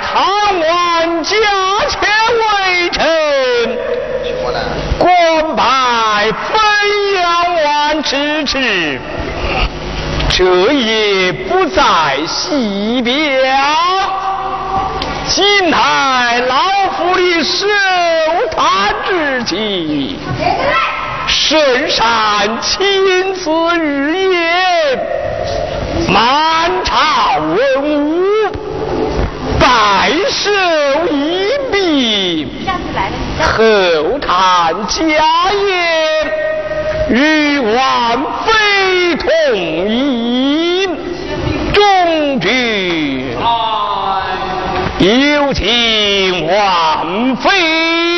唐王家前为臣，官拜汾阳王之职，这也不在西边。今乃老夫的受坛之期，圣上亲自语言，满朝文武。白首一笔，后谈家宴，与王妃同饮，终局。有请王妃。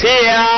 Esse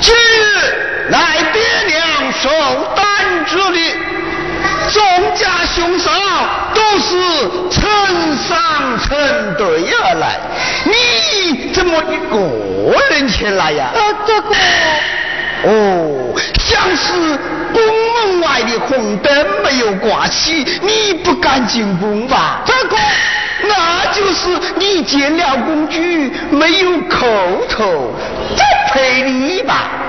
今日来爹娘受丹之礼，众家兄嫂都是成双成对而来，你怎么一个人前来呀？呃，这个。哦，像是宫门外的红灯没有挂起，你不敢进宫吧？这个，那就是你见了公主没有叩头，这赔礼吧？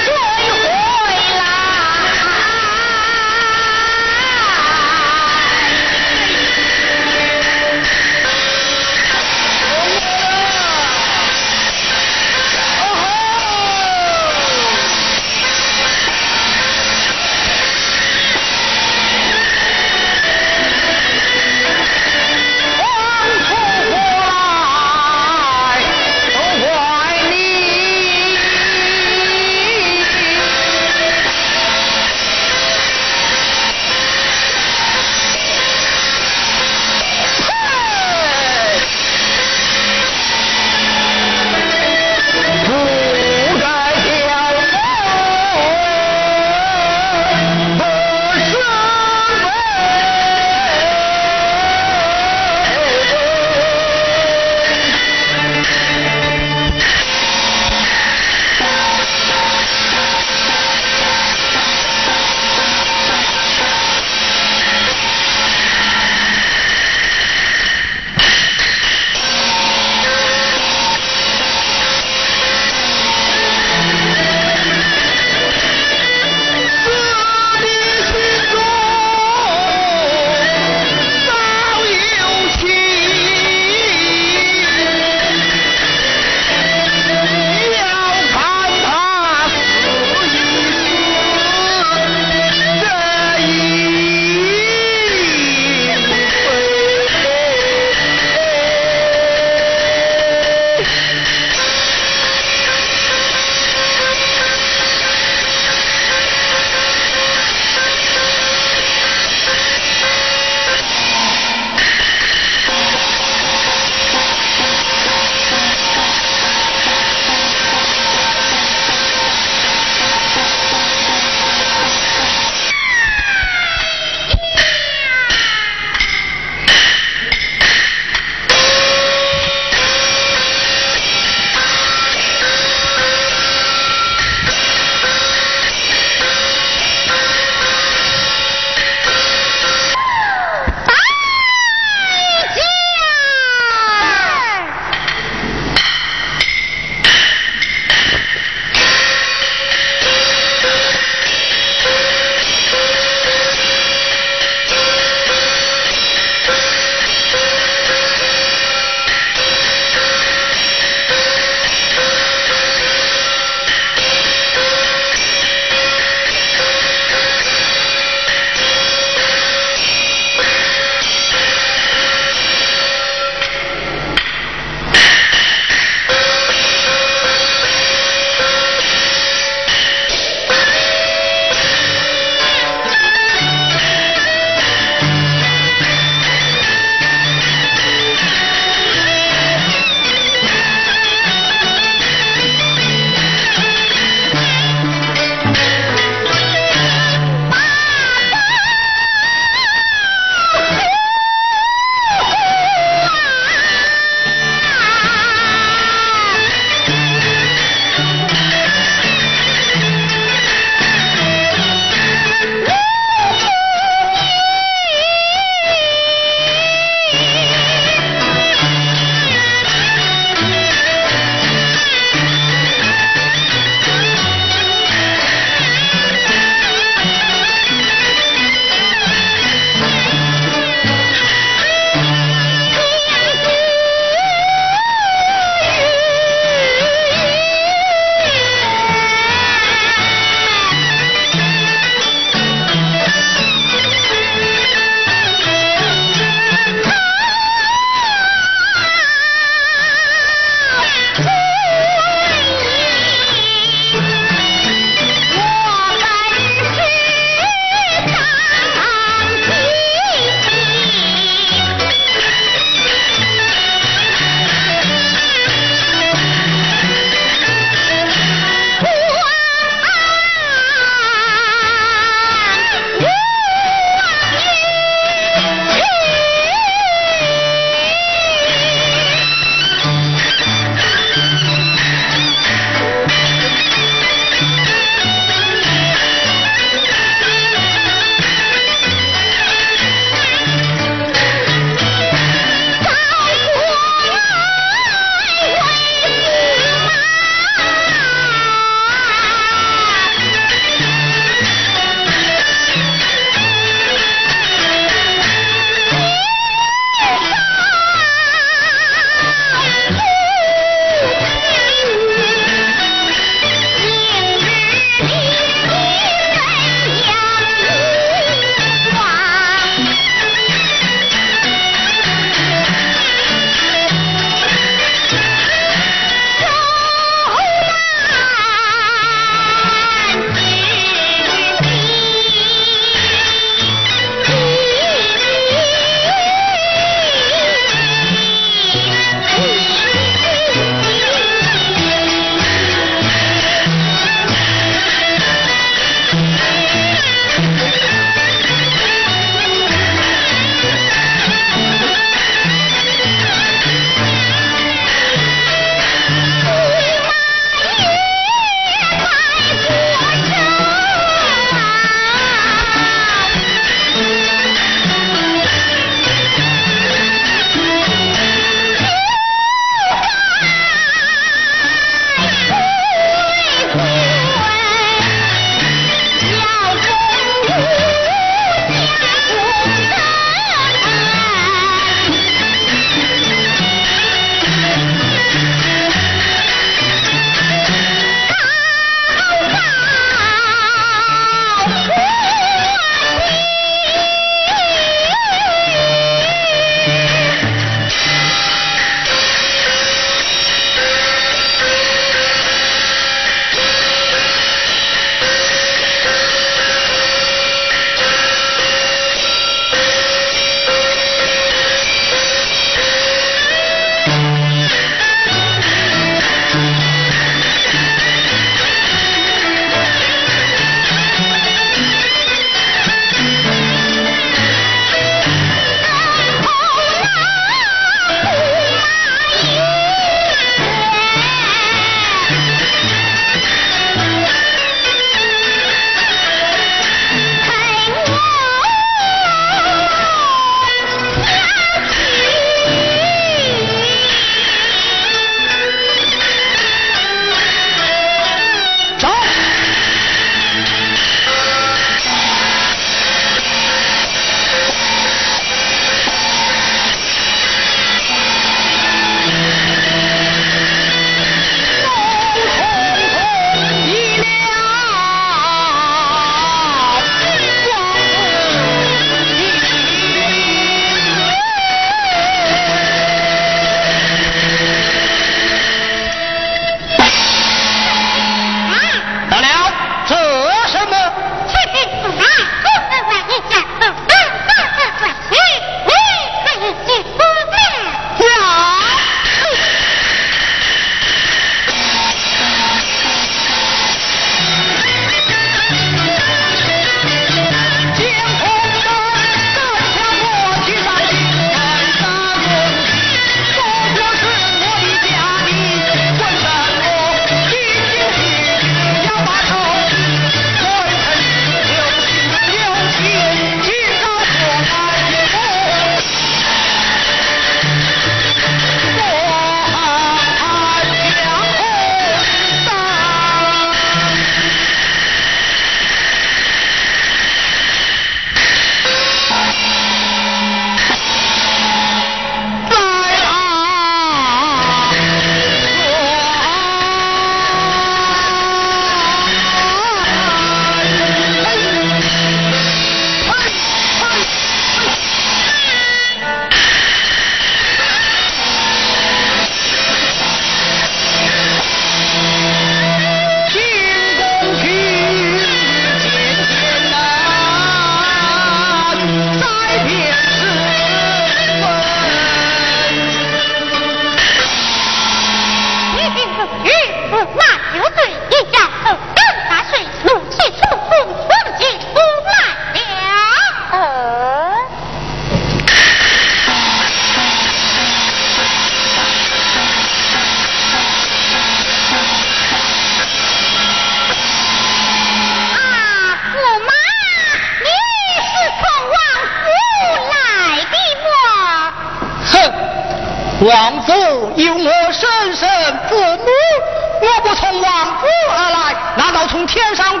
天上